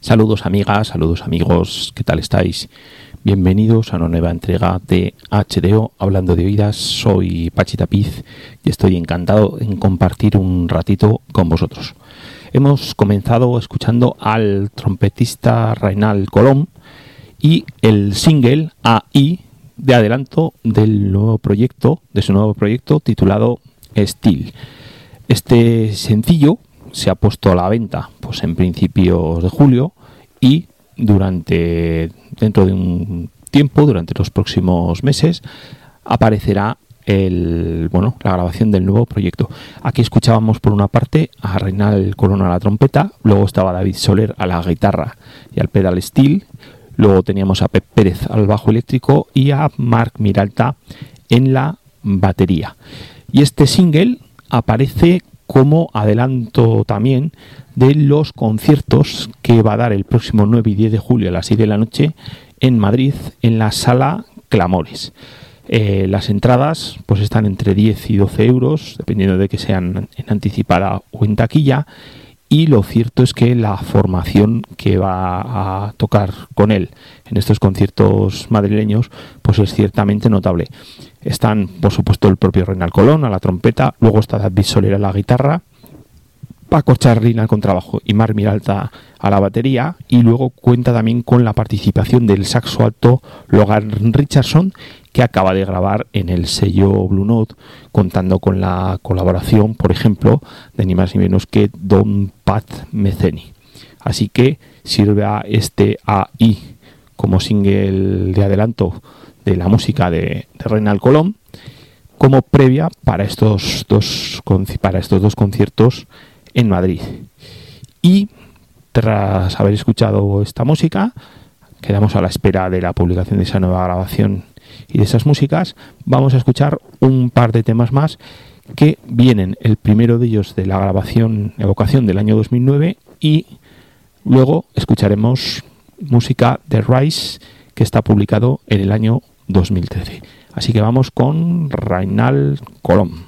Saludos amigas, saludos amigos, ¿qué tal estáis? Bienvenidos a una nueva entrega de HDO Hablando de Oídas. Soy Pachi Tapiz y estoy encantado en compartir un ratito con vosotros. Hemos comenzado escuchando al trompetista Reinal Colón y el single AI de adelanto del nuevo proyecto, de su nuevo proyecto titulado Steel. Este sencillo se ha puesto a la venta pues en principios de julio y durante dentro de un tiempo, durante los próximos meses, aparecerá el, bueno, la grabación del nuevo proyecto. Aquí escuchábamos por una parte a Reinal Corona a la trompeta, luego estaba David Soler a la guitarra y al pedal steel, luego teníamos a Pep Pérez al bajo eléctrico y a Marc Miralta en la batería. Y este single aparece como adelanto también de los conciertos que va a dar el próximo 9 y 10 de julio a las 6 de la noche en Madrid en la sala Clamores. Eh, las entradas pues están entre 10 y 12 euros, dependiendo de que sean en anticipada o en taquilla. Y lo cierto es que la formación que va a tocar con él en estos conciertos madrileños pues es ciertamente notable. Están, por supuesto, el propio Renal Colón a la trompeta, luego está David Soler a la guitarra, Paco Charlin al contrabajo y Mar Miralta a la batería y luego cuenta también con la participación del saxo alto Logan Richardson que acaba de grabar en el sello Blue Note contando con la colaboración por ejemplo de ni más ni menos que Don Pat Meceni así que sirve a este AI como single de adelanto de la música de, de Renal Colón como previa para estos dos para estos dos conciertos en Madrid. Y tras haber escuchado esta música, quedamos a la espera de la publicación de esa nueva grabación y de esas músicas, vamos a escuchar un par de temas más que vienen, el primero de ellos de la grabación Evocación del año 2009 y luego escucharemos música de Rice que está publicado en el año 2013. Así que vamos con Rainal Colón.